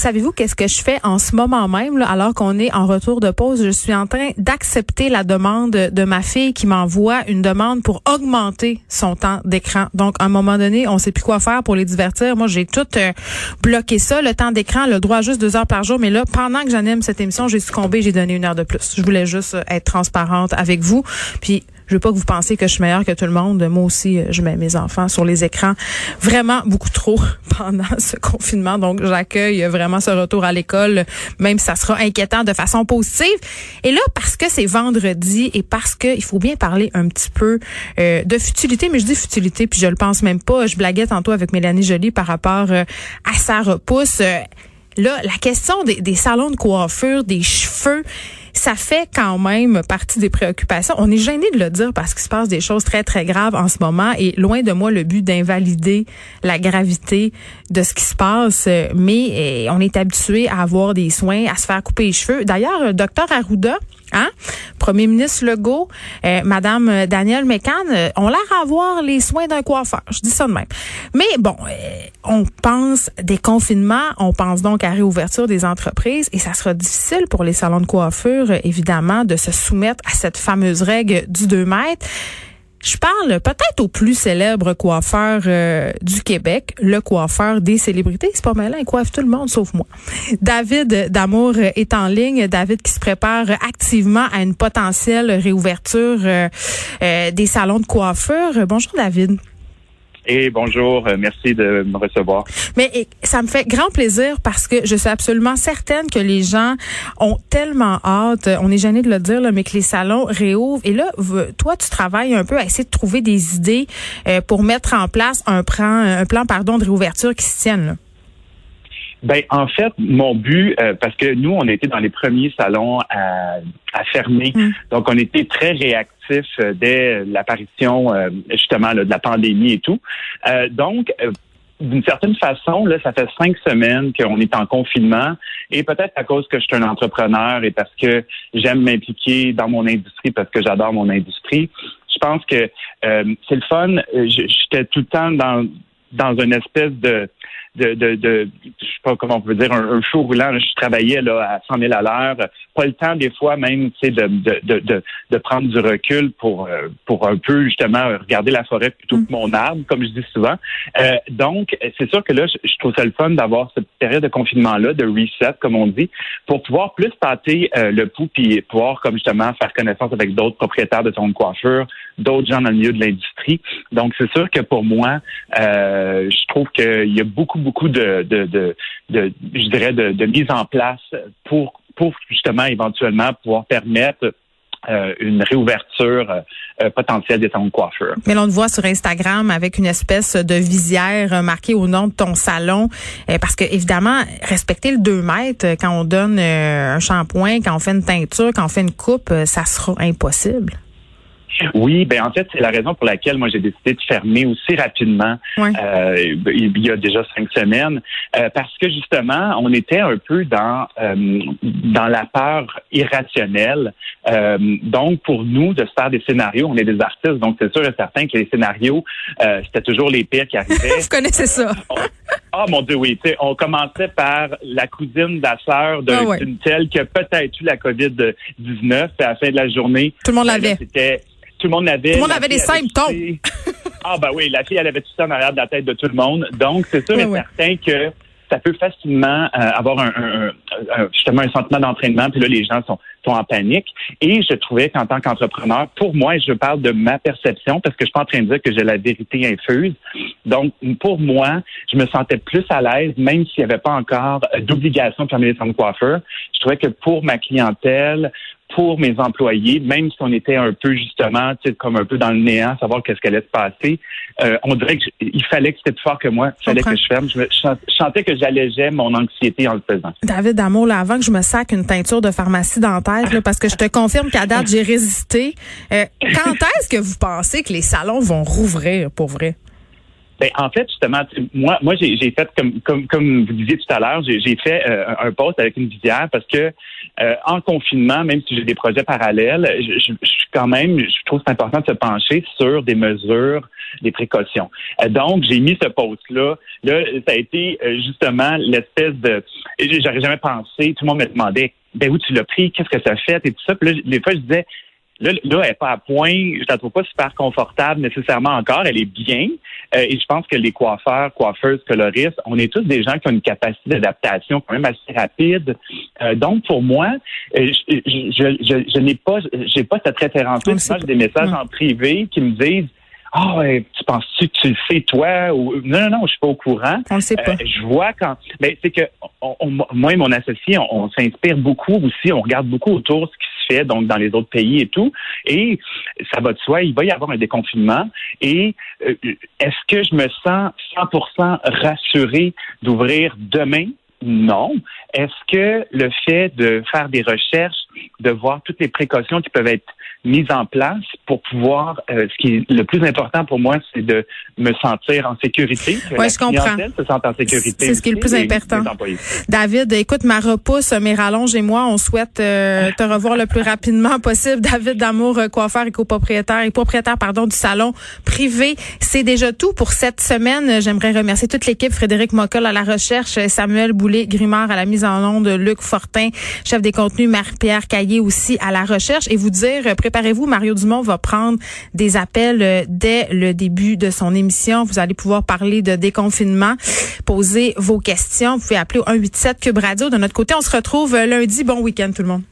Savez-vous qu'est-ce que je fais en ce moment même, alors qu'on est en retour de pause? Je suis en train d'accepter la demande de ma fille qui m'envoie une demande pour augmenter son temps d'écran. Donc, à un moment donné, on sait plus quoi faire pour les divertir. Moi, j'ai tout euh, bloqué ça. Le temps d'écran, le droit juste deux heures par jour. Mais là, pendant que j'anime cette émission, j'ai succombé, j'ai donné une heure de plus. Je voulais juste euh, être transparente avec vous. Puis, je veux pas que vous pensiez que je suis meilleure que tout le monde. Moi aussi, euh, je mets mes enfants sur les écrans vraiment beaucoup trop pendant ce confinement. Donc, j'accueille vraiment ce retour à l'école, même si ça sera inquiétant de façon positive. Et là, parce que c'est vendredi et parce que il faut bien parler un petit peu euh, de futilité, mais je dis futilité, puis je le pense même pas. Je blaguais tantôt avec Mélanie Joly par rapport euh, à sa repousse. là, la question des salons de coiffure, des cheveux, ça fait quand même partie des préoccupations. On est gêné de le dire parce qu'il se passe des choses très, très graves en ce moment et loin de moi le but d'invalider la gravité de ce qui se passe, mais eh, on est habitué à avoir des soins, à se faire couper les cheveux. D'ailleurs, docteur Arruda, Hein? Premier ministre Legault, euh, Madame Danielle Mécan euh, ont l'air à avoir les soins d'un coiffeur. Je dis ça de même. Mais bon, euh, on pense des confinements, on pense donc à réouverture des entreprises et ça sera difficile pour les salons de coiffure, évidemment, de se soumettre à cette fameuse règle du 2 mètres. Je parle peut-être au plus célèbre coiffeur euh, du Québec, le coiffeur des célébrités. C'est pas mal, il coiffe tout le monde sauf moi. David Damour est en ligne. David qui se prépare activement à une potentielle réouverture euh, euh, des salons de coiffure. Bonjour David. Et bonjour, euh, merci de me recevoir. Mais ça me fait grand plaisir parce que je suis absolument certaine que les gens ont tellement hâte, on est gêné de le dire, mais que les salons réouvrent. Et là, toi, tu travailles un peu à essayer de trouver des idées euh, pour mettre en place un plan, un plan pardon, de réouverture qui se tienne. Ben, en fait, mon but, euh, parce que nous, on était dans les premiers salons à, à fermer, mm. donc on était très réactifs euh, dès l'apparition euh, justement de la pandémie et tout. donc, d'une certaine façon, là, ça fait cinq semaines qu'on est en confinement et peut-être à cause que je suis un entrepreneur et parce que j'aime m'impliquer dans mon industrie parce que j'adore mon industrie. Je pense que c'est le fun. J'étais tout le temps dans dans une espèce de de, de, de, je sais pas comment on peut dire, un, show roulant. Je travaillais là à 100 000 à l'heure. Pas le temps des fois même, tu sais, de, de, de, de, prendre du recul pour euh, pour un peu justement regarder la forêt plutôt que mon arbre, comme je dis souvent. Euh, donc, c'est sûr que là, je, trouve ça le fun d'avoir cette période de confinement-là, de reset, comme on dit, pour pouvoir plus tâter euh, le pouls puis pouvoir, comme justement, faire connaissance avec d'autres propriétaires de ton coiffure, d'autres gens dans le milieu de l'industrie. Donc, c'est sûr que pour moi, je trouve qu'il y a beaucoup beaucoup de, je dirais, de, mise en place pour, pour justement éventuellement pouvoir permettre euh, une réouverture euh, potentielle des salons de coiffure. Mais on te voit sur Instagram avec une espèce de visière marquée au nom de ton salon, euh, parce que évidemment, respecter le 2 mètres quand on donne un shampoing, quand on fait une teinture, quand on fait une coupe, ça sera impossible. Oui, ben en fait, c'est la raison pour laquelle moi j'ai décidé de fermer aussi rapidement euh, il y a déjà cinq semaines, euh, parce que justement, on était un peu dans euh, dans la peur irrationnelle. donc, pour nous, de se faire des scénarios, on est des artistes, donc c'est sûr et certain que les scénarios, c'était toujours les pires qui arrivaient. Vous connaissez ça. Ah mon Dieu, oui. on commençait par la cousine de la sœur ah d'une telle qui a peut-être eu la COVID-19. À la fin de la journée, tout le monde l'avait. C'était tout le monde l'avait. Tout le monde avait des symptômes. ah ben oui, la fille, elle avait tout ça en arrière de la tête de tout le monde. Donc, c'est sûr et certain que ça peut facilement euh, avoir un, justement un sentiment d'entraînement, puis là, les gens sont, sont en panique. Et je trouvais qu'en tant qu'entrepreneur, pour moi, je parle de ma perception, parce que je suis pas en train de dire que j'ai la vérité infuse. Donc, pour moi, je me sentais plus à l'aise, même s'il n'y avait pas encore d'obligation de fermer les salons de coiffeur. Je trouvais que pour ma clientèle, pour mes employés, même si on était un peu justement, comme un peu dans le néant, savoir qu'est-ce qu'elle allait se passer, euh, on dirait qu'il fallait que c'était plus fort que moi, il fallait que je ferme. Je, sentais que j'allégeais mon anxiété en le faisant. David Damour, là, avant que je me sac une teinture de pharmacie dentaire, là, parce que je te confirme qu'à date, j'ai résisté. Euh, quand est-ce que vous pensez que les salons vont rouvrir pour vrai? Ben, en fait, justement, moi, moi, j'ai fait comme, comme, comme vous disiez tout à l'heure, j'ai fait euh, un post avec une visière parce que euh, en confinement, même si j'ai des projets parallèles, je, je, suis quand même, je trouve c'est important de se pencher sur des mesures, des précautions. Euh, donc, j'ai mis ce post-là. Là, ça a été justement l'espèce de, j'aurais jamais pensé. Tout le monde me demandait, ben où tu l'as pris, qu'est-ce que ça fait et tout ça. Puis là, des fois, je disais, Là, là, elle n'est pas à point. Je la trouve pas super confortable nécessairement encore. Elle est bien. Euh, et je pense que les coiffeurs, coiffeuses, coloristes, on est tous des gens qui ont une capacité d'adaptation quand même assez rapide. Euh, donc, pour moi, euh, je, je, je, n'ai pas, j'ai pas cette référence-là. J'ai des messages en privé qui me disent ah, ouais, tu penses-tu que tu le sais toi ou non non non, je suis pas au courant. On le sait pas. je vois quand, mais c'est que moi et mon associé, on, on s'inspire beaucoup aussi, on regarde beaucoup autour ce qui donc dans les autres pays et tout. Et ça va de soi, il va y avoir un déconfinement. Et euh, est-ce que je me sens 100% rassuré d'ouvrir demain? Non. Est-ce que le fait de faire des recherches, de voir toutes les précautions qui peuvent être mise en place pour pouvoir, euh, ce qui est le plus important pour moi, c'est de me sentir en sécurité. Oui, je comprends. Se en sécurité. C'est ce qui est le plus important. David, écoute, ma repousse, mes rallonges et moi, on souhaite euh, te revoir le plus rapidement possible. David Damour, euh, coiffeur et copropriétaire et propriétaire, pardon, du salon privé. C'est déjà tout pour cette semaine. J'aimerais remercier toute l'équipe, Frédéric Mockel à la recherche, Samuel Boulay-Grimard à la mise en onde, Luc Fortin, chef des contenus, Marie-Pierre Caillé aussi à la recherche et vous dire, préparez-vous, Mario Dumont va prendre des appels euh, dès le début de son émission. Vous allez pouvoir parler de déconfinement, poser vos questions. Vous pouvez appeler au 187 Cube Radio. De notre côté, on se retrouve lundi. Bon week-end tout le monde.